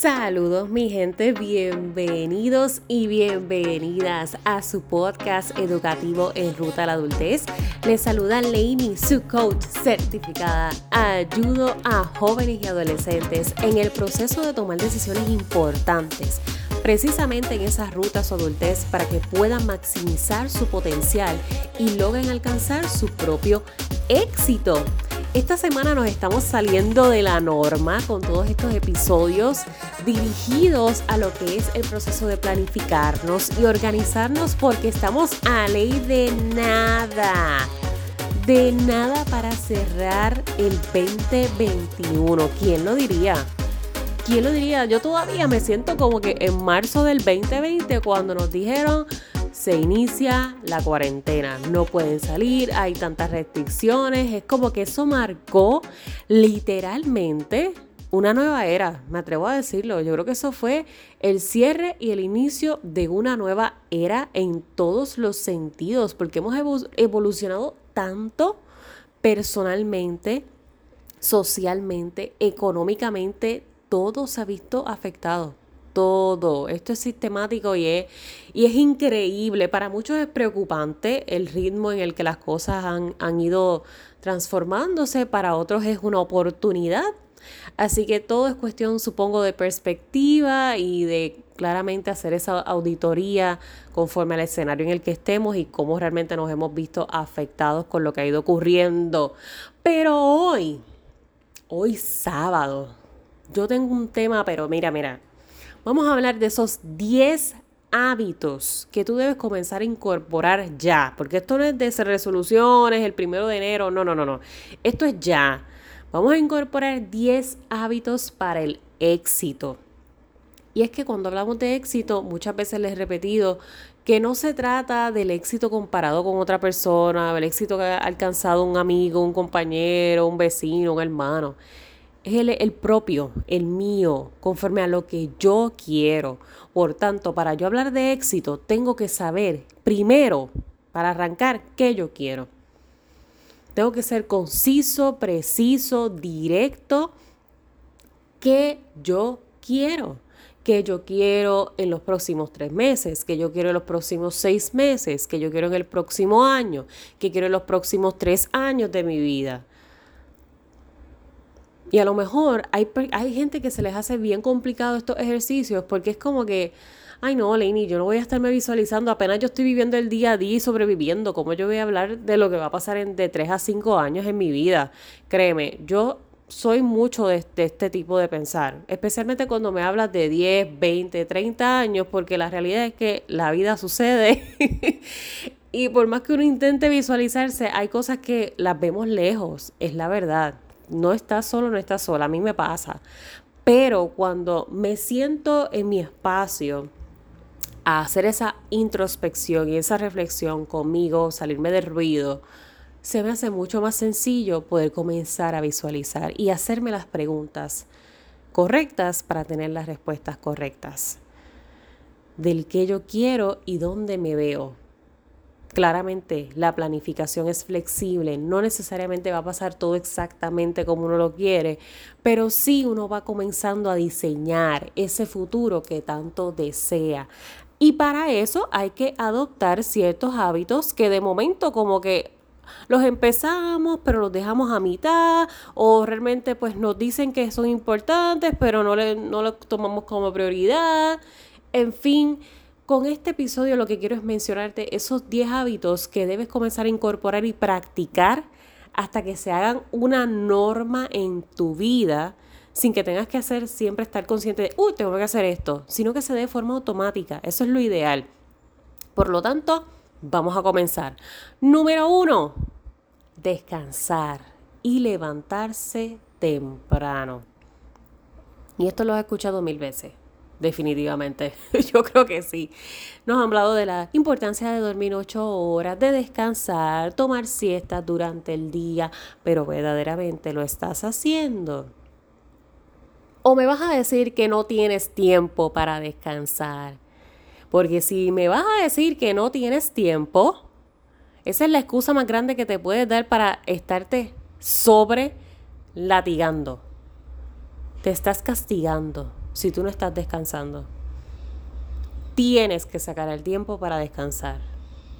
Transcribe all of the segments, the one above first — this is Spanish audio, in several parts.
Saludos mi gente, bienvenidos y bienvenidas a su podcast educativo en ruta a la adultez. Les saluda Lainey, su coach certificada. Ayudo a jóvenes y adolescentes en el proceso de tomar decisiones importantes, precisamente en esas rutas o adultez para que puedan maximizar su potencial y logren alcanzar su propio éxito. Esta semana nos estamos saliendo de la norma con todos estos episodios dirigidos a lo que es el proceso de planificarnos y organizarnos porque estamos a ley de nada. De nada para cerrar el 2021. ¿Quién lo diría? ¿Quién lo diría? Yo todavía me siento como que en marzo del 2020 cuando nos dijeron se inicia la cuarentena. No pueden salir, hay tantas restricciones. Es como que eso marcó literalmente una nueva era, me atrevo a decirlo. Yo creo que eso fue el cierre y el inicio de una nueva era en todos los sentidos, porque hemos evolucionado tanto personalmente, socialmente, económicamente, todo se ha visto afectado todo. Esto es sistemático y es, y es increíble. Para muchos es preocupante el ritmo en el que las cosas han, han ido transformándose. Para otros es una oportunidad. Así que todo es cuestión, supongo, de perspectiva y de claramente hacer esa auditoría conforme al escenario en el que estemos y cómo realmente nos hemos visto afectados con lo que ha ido ocurriendo. Pero hoy, hoy sábado, yo tengo un tema, pero mira, mira, Vamos a hablar de esos 10 hábitos que tú debes comenzar a incorporar ya, porque esto no es de resoluciones el primero de enero, no, no, no, no. Esto es ya. Vamos a incorporar 10 hábitos para el éxito. Y es que cuando hablamos de éxito, muchas veces les he repetido que no se trata del éxito comparado con otra persona, del éxito que ha alcanzado un amigo, un compañero, un vecino, un hermano es el, propio, el mío, conforme a lo que yo quiero. Por tanto, para yo hablar de éxito, tengo que saber primero, para arrancar, qué yo quiero. Tengo que ser conciso, preciso, directo, qué yo quiero. Qué yo quiero en los próximos tres meses, qué yo quiero en los próximos seis meses, qué yo quiero en el próximo año, qué quiero en los próximos tres años de mi vida. Y a lo mejor hay, hay gente que se les hace bien complicado estos ejercicios porque es como que, ay no, Lainey, yo no voy a estarme visualizando, apenas yo estoy viviendo el día a día y sobreviviendo, ¿cómo yo voy a hablar de lo que va a pasar en, de 3 a 5 años en mi vida? Créeme, yo soy mucho de, este tipo de pensar, especialmente cuando me hablas de 10, 20, 30 años, porque la realidad es que la vida sucede. Y por más que uno intente visualizarse, hay cosas que las vemos lejos, es la verdad no estás solo, no estás sola, a mí me pasa. Pero cuando me siento en mi espacio a hacer esa introspección y esa reflexión conmigo, salirme del ruido, se me hace mucho más sencillo poder comenzar a visualizar y hacerme las preguntas correctas para tener las respuestas correctas del que yo quiero y dónde me veo Claramente la planificación es flexible, no necesariamente va a pasar todo exactamente como uno lo quiere, pero sí uno va comenzando a diseñar ese futuro que tanto desea. Y para eso hay que adoptar ciertos hábitos que de momento como que los empezamos, pero los dejamos a mitad, o realmente pues nos dicen que son importantes, pero no, le, no los tomamos como prioridad. En fin, con este episodio lo que quiero es mencionarte esos 10 hábitos que debes comenzar a incorporar y practicar hasta que se hagan una norma en tu vida sin que tengas que hacer siempre estar consciente de, uy, tengo que hacer esto, sino que se dé de forma automática. Eso es lo ideal. Por lo tanto, vamos a comenzar. Número uno, descansar y levantarse temprano. Y esto lo he escuchado mil veces definitivamente. Yo creo que sí. Nos han hablado de la importancia de dormir ocho horas, de descansar, tomar siestas durante el día, pero verdaderamente lo estás haciendo. O me vas a decir que no tienes tiempo para descansar. Porque si me vas a decir que no tienes tiempo, esa es la excusa más grande que te puedes dar para estarte sobre latigando. Te estás castigando si tú no estás descansando. Tienes que sacar el tiempo para descansar.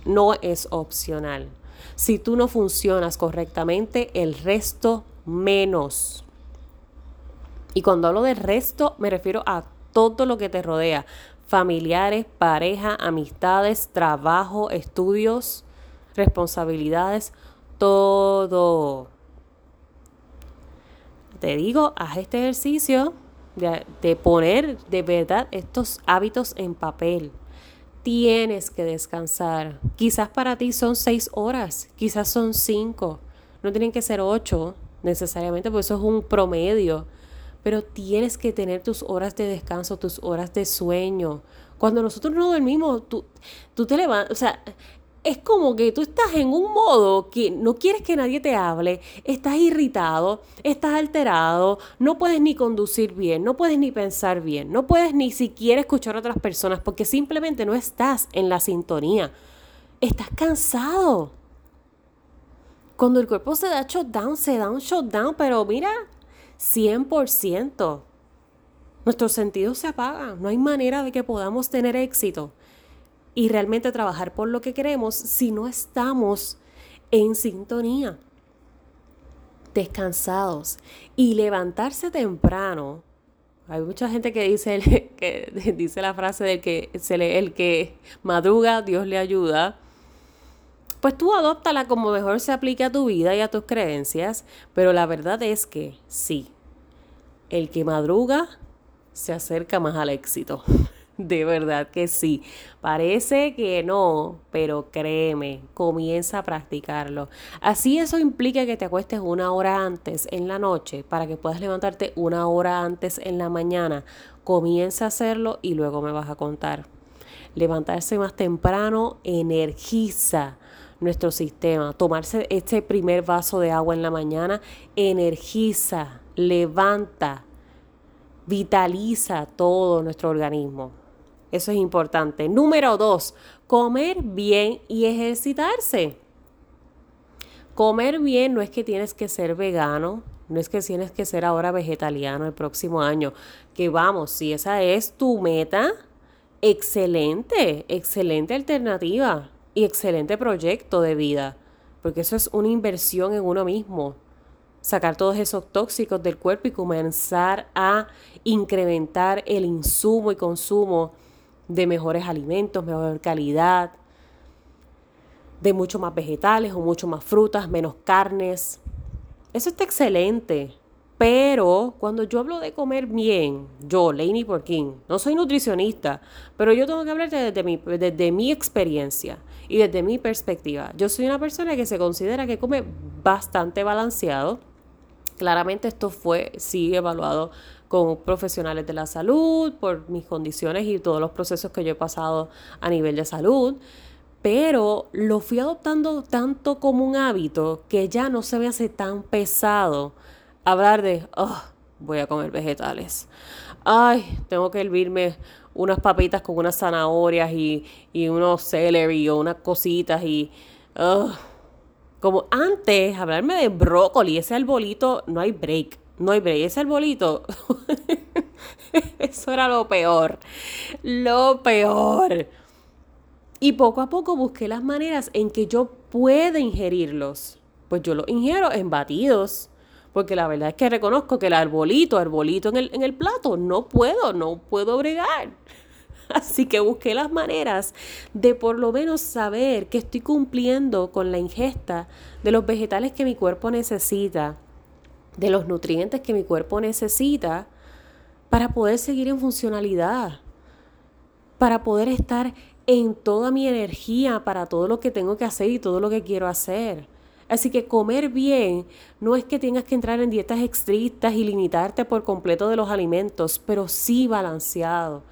No es opcional. Si tú no funcionas correctamente, el resto menos. Y cuando hablo de resto, me refiero a todo lo que te rodea. Familiares, pareja, amistades, trabajo, estudios, responsabilidades, todo. Te digo, haz este ejercicio de, poner de verdad estos hábitos en papel tienes que descansar. Quizás para ti son seis horas, quizás son cinco, no tienen que ser ocho necesariamente, porque eso es un promedio. Pero tienes que tener tus horas de descanso, tus horas de sueño. Cuando nosotros no dormimos, tú, tú te levantas, o sea, es como que tú estás en un modo que no quieres que nadie te hable, estás irritado, estás alterado, no puedes ni conducir bien, no puedes ni pensar bien, no puedes ni siquiera escuchar a otras personas porque simplemente no estás en la sintonía. Estás cansado. Cuando el cuerpo se da shutdown, se da un shutdown, pero mira, 100%. Nuestros sentidos se apagan, no hay manera de que podamos tener éxito y realmente trabajar por lo que queremos si no estamos en sintonía, descansados y levantarse temprano. Hay mucha gente que dice, que dice la frase de que se le, el que madruga, Dios le ayuda. Pues tú adóptala como mejor se aplique a tu vida y a tus creencias, pero la verdad es que sí, el que madruga se acerca más al éxito. De verdad que sí. Parece que no, pero créeme, comienza a practicarlo. Así eso implica que te acuestes una hora antes en la noche para que puedas levantarte una hora antes en la mañana. Comienza a hacerlo y luego me vas a contar. Levantarse más temprano energiza nuestro sistema. Tomarse este primer vaso de agua en la mañana energiza, levanta, vitaliza todo nuestro organismo. Eso es importante. Número dos, comer bien y ejercitarse. Comer bien no es que tienes que ser vegano, no es que tienes que ser ahora vegetariano el próximo año. Que vamos, si esa es tu meta, excelente, excelente alternativa y excelente proyecto de vida. Porque eso es una inversión en uno mismo. Sacar todos esos tóxicos del cuerpo y comenzar a incrementar el insumo y consumo de mejores alimentos, mejor calidad, de mucho más vegetales o mucho más frutas, menos carnes. Eso está excelente. Pero cuando yo hablo de comer bien, yo, Lainey Porkin, no soy nutricionista, pero yo tengo que hablar desde mi, desde mi experiencia y desde mi perspectiva. Yo soy una persona que se considera que come bastante balanceado. Claramente esto fue, sí, evaluado con profesionales de la salud, por mis condiciones y todos los procesos que yo he pasado a nivel de salud. Pero lo fui adoptando tanto como un hábito que ya no se me hace tan pesado hablar de, oh, voy a comer vegetales. Ay, tengo que hervirme unas papitas con unas zanahorias y, y unos celery o unas cositas y... como antes, hablarme de brócoli, ese arbolito, no hay break no hay break. Ese arbolito, eso era lo peor, lo peor. Y poco a poco busqué las maneras en que yo pueda ingerirlos. Pues yo los ingiero en batidos. Porque la verdad es que reconozco que el arbolito, arbolito en el, en el plato, no puedo, no puedo bregar. Así que busqué las maneras de por lo menos saber que estoy cumpliendo con la ingesta de los vegetales que mi cuerpo necesita de los nutrientes que mi cuerpo necesita para poder seguir en funcionalidad, para poder estar en toda mi energía para todo lo que tengo que hacer y todo lo que quiero hacer. Así que comer bien no es que tengas que entrar en dietas estrictas y limitarte por completo de los alimentos, pero sí balanceado.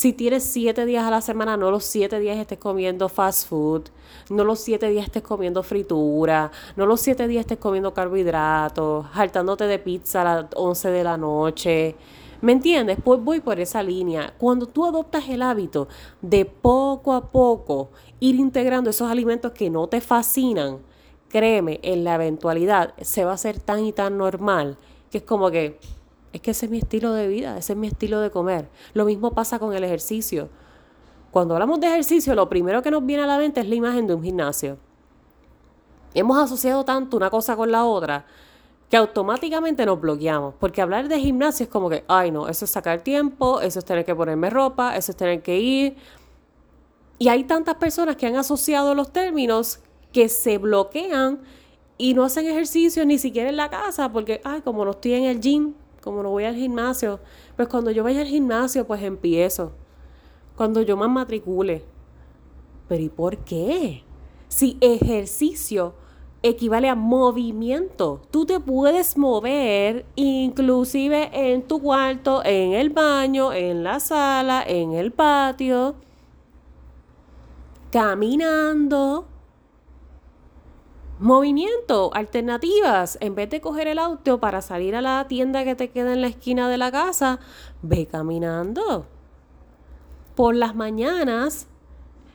Si tienes siete días a la semana, no los siete días estés comiendo fast food, no los siete días estés comiendo fritura, no los siete días estés comiendo carbohidratos, saltándote de pizza a las 11 de la noche. ¿Me entiendes? Pues voy por esa línea. Cuando tú adoptas el hábito de poco a poco ir integrando esos alimentos que no te fascinan, créeme, en la eventualidad se va a hacer tan y tan normal que es como que Es que ese es mi estilo de vida, ese es mi estilo de comer. Lo mismo pasa con el ejercicio. Cuando hablamos de ejercicio, lo primero que nos viene a la mente es la imagen de un gimnasio. Hemos asociado tanto una cosa con la otra que automáticamente nos bloqueamos. Porque hablar de gimnasio es como que, ay no, eso es sacar tiempo, eso es tener que ponerme ropa, eso es tener que ir. Y hay tantas personas que han asociado los términos que se bloquean y no hacen ejercicio ni siquiera en la casa porque, ay, como no estoy en el gym, como no voy al gimnasio, pues cuando yo vaya al gimnasio, pues empiezo. Cuando yo me matricule. Pero ¿y por qué? Si ejercicio equivale a movimiento. Tú te puedes mover inclusive en tu cuarto, en el baño, en la sala, en el patio, caminando. Movimiento, alternativas. En vez de coger el auto para salir a la tienda que te queda en la esquina de la casa, ve caminando. Por las mañanas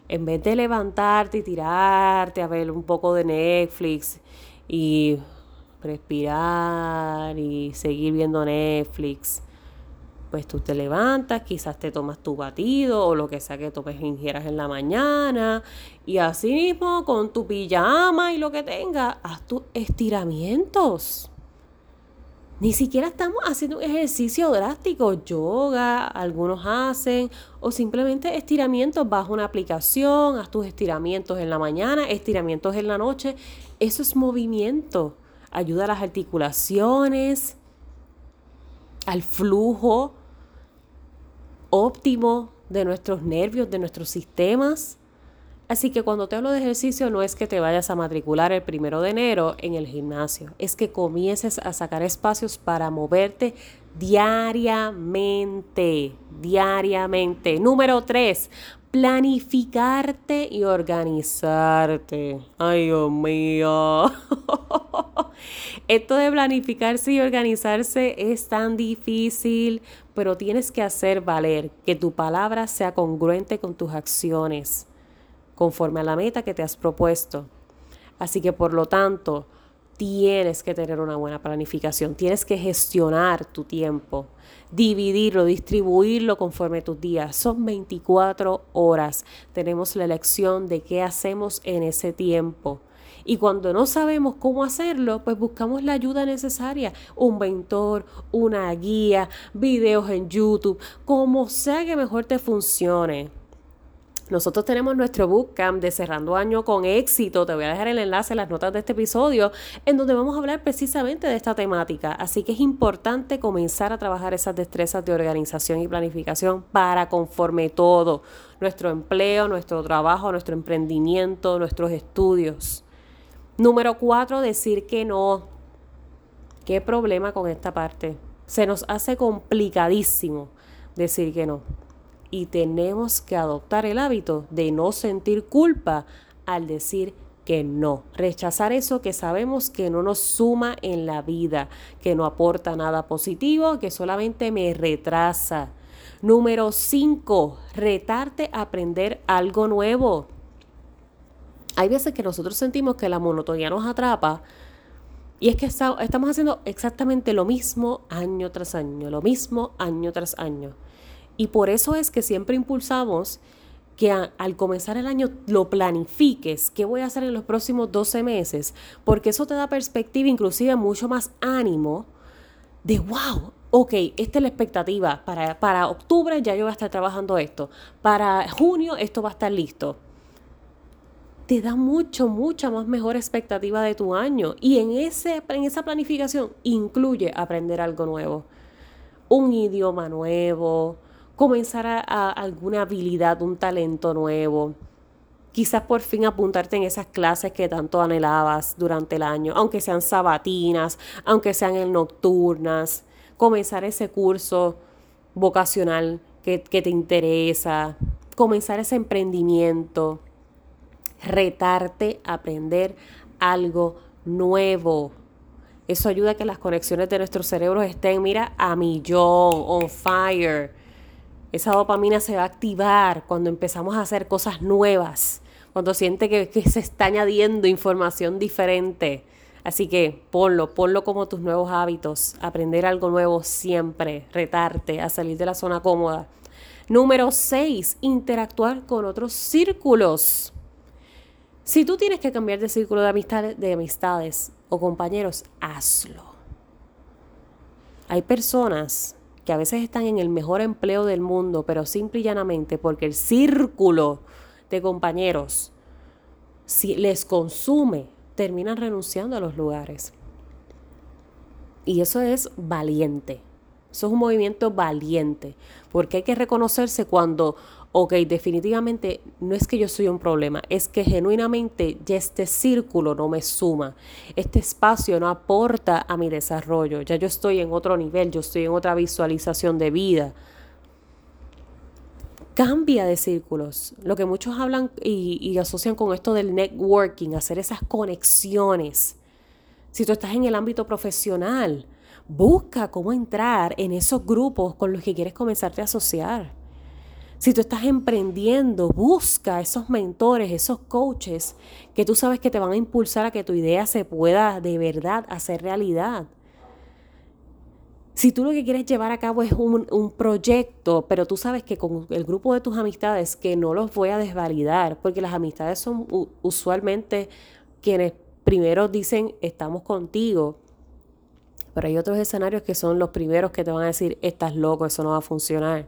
en vez de levantarte y tirarte a ver un poco de Netflix y respirar y seguir viendo Netflix, pues tú te levantas, quizás te tomas tu batido o lo que sea que tomes ingieras en la mañana y así mismo con tu pijama y lo que tengas, haz tus estiramientos. Ni siquiera estamos haciendo un ejercicio drástico, yoga, algunos hacen, o simplemente estiramientos bajo una aplicación, haz tus estiramientos en la mañana, estiramientos en la noche. Eso es movimiento, ayuda a las articulaciones, al flujo óptimo de nuestros nervios, de nuestros sistemas. Así que cuando te hablo de ejercicio no es que te vayas a matricular el primero de enero en el gimnasio, es que comiences a sacar espacios para moverte diariamente, diariamente. Número tres, planificarte y organizarte. Ay, Dios mío. Esto de planificarse y organizarse es tan difícil, pero tienes que hacer valer que tu palabra sea congruente con tus acciones conforme a la meta que te has propuesto. Así que por lo tanto, tienes que tener una buena planificación, tienes que gestionar tu tiempo, dividirlo, distribuirlo conforme tus días. Son 24 horas. Tenemos la elección de qué hacemos en ese tiempo. Y cuando no sabemos cómo hacerlo, pues buscamos la ayuda necesaria, un mentor, una guía, videos en YouTube, como sea que mejor te funcione. Nosotros tenemos nuestro bootcamp de Cerrando Año con éxito. Te voy a dejar el enlace en las notas de este episodio, en donde vamos a hablar precisamente de esta temática. Así que es importante comenzar a trabajar esas destrezas de organización y planificación para conforme todo, nuestro empleo, nuestro trabajo, nuestro emprendimiento, nuestros estudios. Número cuatro, decir que no. ¿Qué problema con esta parte? Se nos hace complicadísimo decir que no y tenemos que adoptar el hábito de no sentir culpa al decir que no, rechazar eso que sabemos que no nos suma en la vida, que no aporta nada positivo, que solamente me retrasa. Número 5, retarte a aprender algo nuevo. Hay veces que nosotros sentimos que la monotonía nos atrapa y es que estamos haciendo exactamente lo mismo año tras año, lo mismo año tras año. Y por eso es que siempre impulsamos que al comenzar el año lo planifiques, qué voy a hacer en los próximos 12 meses, porque eso te da perspectiva, inclusive mucho más ánimo de, wow, ok, esta es la expectativa, para, para octubre ya yo voy a estar trabajando esto, para junio esto va a estar listo. Te da mucho, mucha más mejor expectativa de tu año y en, ese, en esa planificación incluye aprender algo nuevo, un idioma nuevo, comenzar a, alguna habilidad, un talento nuevo. Quizás por fin apuntarte en esas clases que tanto anhelabas durante el año, aunque sean sabatinas, aunque sean en nocturnas. Comenzar ese curso vocacional que, que te interesa. Comenzar ese emprendimiento. Retarte a aprender algo nuevo. Eso ayuda a que las conexiones de nuestros cerebros estén, mira, a millón, on fire esa dopamina se va a activar cuando empezamos a hacer cosas nuevas, cuando siente que, se está añadiendo información diferente Así que ponlo, ponlo como tus nuevos hábitos, aprender algo nuevo siempre, retarte a salir de la zona cómoda. Número 6, interactuar con otros círculos. Si tú tienes que cambiar de círculo de amistades o compañeros, hazlo. Hay personas que a veces están en el mejor empleo del mundo, pero simple y llanamente porque el círculo de compañeros si les consume, terminan renunciando a los lugares. Y eso es valiente. Eso es un movimiento valiente, porque hay que reconocerse cuando, ok, definitivamente no es que yo soy un problema, es que genuinamente ya este círculo no me suma, este espacio no aporta a mi desarrollo, ya yo estoy en otro nivel, yo estoy en otra visualización de vida. Cambia de círculos. Lo que muchos hablan y, y asocian con esto del networking, hacer esas conexiones. Si tú estás en el ámbito profesional, Busca cómo entrar en esos grupos con los que quieres comenzarte a asociar. Si tú estás emprendiendo, busca esos mentores, esos coaches que tú sabes que te van a impulsar a que tu idea se pueda de verdad hacer realidad. Si tú lo que quieres llevar a cabo es un, proyecto, pero tú sabes que con el grupo de tus amistades, que no los voy a desvalidar, porque las amistades son usualmente quienes primero dicen estamos contigo, pero hay otros escenarios que son los primeros que te van a decir, estás loco, eso no va a funcionar.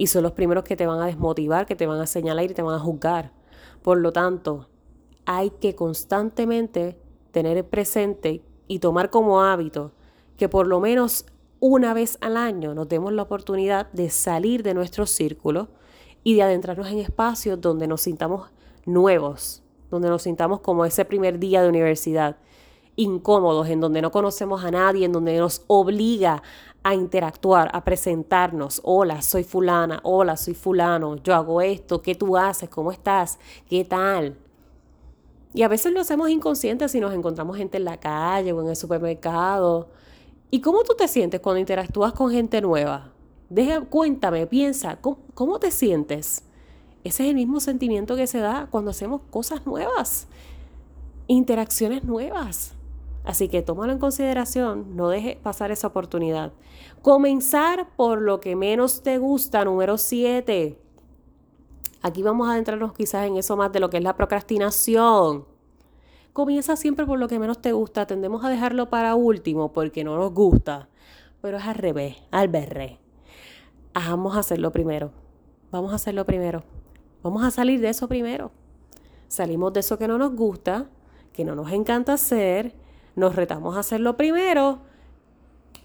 Y son los primeros que te van a desmotivar, que te van a señalar y te van a juzgar. Por lo tanto, hay que constantemente tener presente y tomar como hábito que por lo menos una vez al año nos demos la oportunidad de salir de nuestro círculo y de adentrarnos en espacios donde nos sintamos nuevos, donde nos sintamos como ese primer día de universidad, incómodos, en donde no conocemos a nadie, en donde nos obliga a interactuar, a presentarnos. Hola, soy fulana, hola, soy fulano, yo hago esto, ¿qué tú haces? ¿Cómo estás? ¿Qué tal? Y a veces lo hacemos inconscientes si nos encontramos gente en la calle o en el supermercado. ¿Y cómo tú te sientes cuando interactúas con gente nueva? Deja, cuéntame, piensa, ¿cómo te sientes? Ese es el mismo sentimiento que se da cuando hacemos cosas nuevas, interacciones nuevas. Así que tómalo en consideración, no deje pasar esa oportunidad. Comenzar por lo que menos te gusta, número 7. Aquí vamos a adentrarnos quizás en eso más de lo que es la procrastinación. Comienza siempre por lo que menos te gusta, tendemos a dejarlo para último porque no nos gusta, pero es al revés, al berré. Vamos a hacerlo primero, vamos a hacerlo primero, vamos a salir de eso primero. Salimos de eso que no nos gusta, que no nos encanta hacer nos retamos a hacerlo primero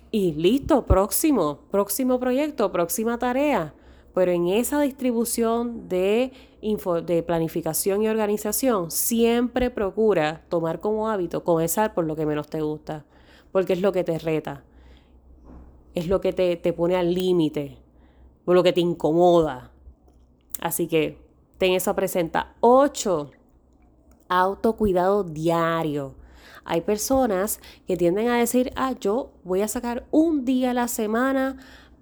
y listo, próximo, próximo proyecto, próxima tarea. Pero en esa distribución de, de planificación y organización, siempre procura tomar como hábito comenzar por lo que menos te gusta, porque es lo que te reta, es lo que te, te pone al límite, lo que te incomoda. Así que ten eso presenta. 8. Autocuidado diario. Hay personas que tienden a decir, ah, yo voy a sacar un día a la semana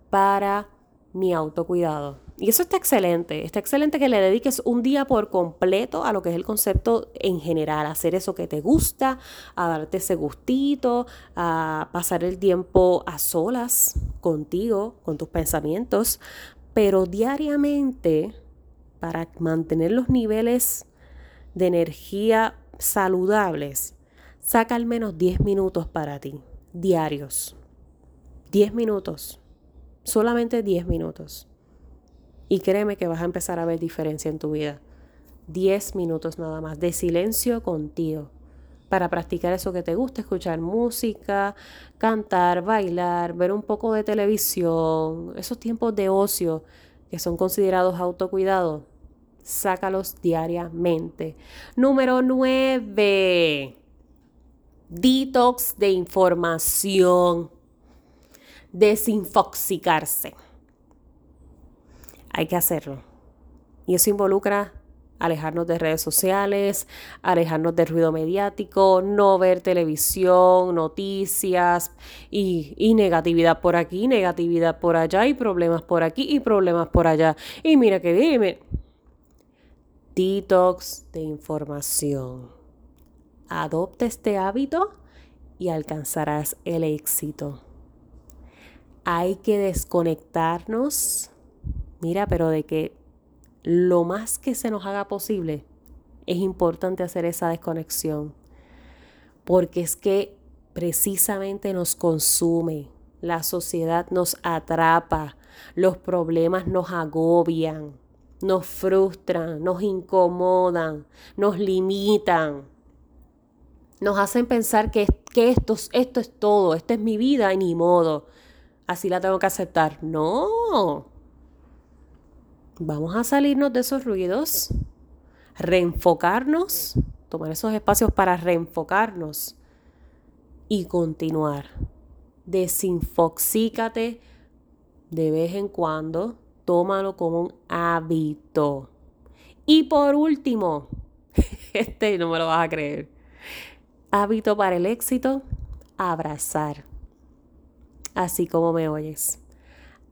para mi autocuidado. Y eso está excelente, está excelente que le dediques un día por completo a lo que es el concepto en general, hacer eso que te gusta, a darte ese gustito, a pasar el tiempo a solas contigo, con tus pensamientos, pero diariamente para mantener los niveles de energía saludables, Saca al menos 10 minutos para ti, diarios. 10 minutos. Solamente 10 minutos. Y créeme que vas a empezar a ver diferencia en tu vida. 10 minutos nada más de silencio contigo para practicar eso que te gusta, escuchar música, cantar, bailar, ver un poco de televisión, esos tiempos de ocio que son considerados autocuidado, sácalos diariamente. Número 9 detox de información, desinfoxicarse. Hay que hacerlo. Y eso involucra alejarnos de redes sociales, alejarnos del ruido mediático, no ver televisión, noticias y, y, negatividad por aquí, negatividad por allá y problemas por aquí y problemas por allá. Y mira que dime, detox de información adopta este hábito y alcanzarás el éxito. Hay que desconectarnos, mira, pero de que lo más que se nos haga posible, es importante hacer esa desconexión, porque es que precisamente nos consume, la sociedad nos atrapa, los problemas nos agobian, nos frustran, nos incomodan, nos limitan, nos hacen pensar que, que esto, esto es todo, esta es mi vida y ni modo, así la tengo que aceptar. No, vamos a salirnos de esos ruidos, reenfocarnos, tomar esos espacios para reenfocarnos y continuar. Desinfoxícate de vez en cuando, tómalo como un hábito. Y por último, este no me lo vas a creer. Hábito para el éxito, abrazar. Así como me oyes.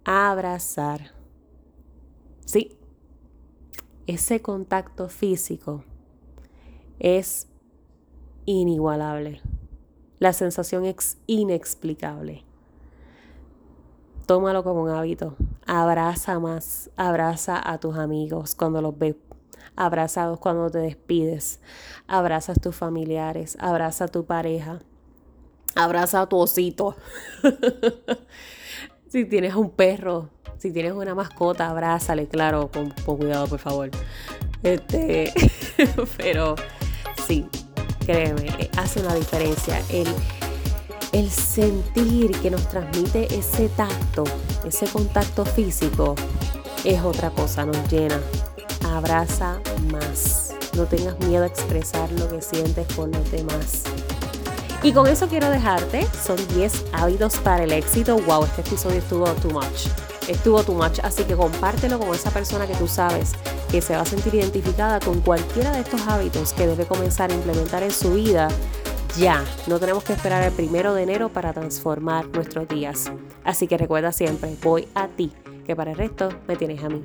Abrazar. Sí, ese contacto físico es inigualable. La sensación es inexplicable. Tómalo como un hábito. Abraza más. Abraza a tus amigos cuando los ves abrazados cuando te despides. Abraza a tus familiares. Abraza a tu pareja. Abraza a tu osito. si tienes un perro, si tienes una mascota, abrázale, claro, con, cuidado, por favor. Este, pero sí, créeme, hace una diferencia. El, el sentir que nos transmite ese tacto, ese contacto físico, es otra cosa, nos llena. Abraza más. No tengas miedo a expresar lo que sientes con los demás. Y con eso quiero dejarte. Son 10 hábitos para el éxito. Wow, este episodio estuvo too much. Estuvo too much. Así que compártelo con esa persona que tú sabes que se va a sentir identificada con cualquiera de estos hábitos que debe comenzar a implementar en su vida ya. No tenemos que esperar el primero de enero para transformar nuestros días. Así que recuerda siempre, voy a ti, que para el resto me tienes a mí.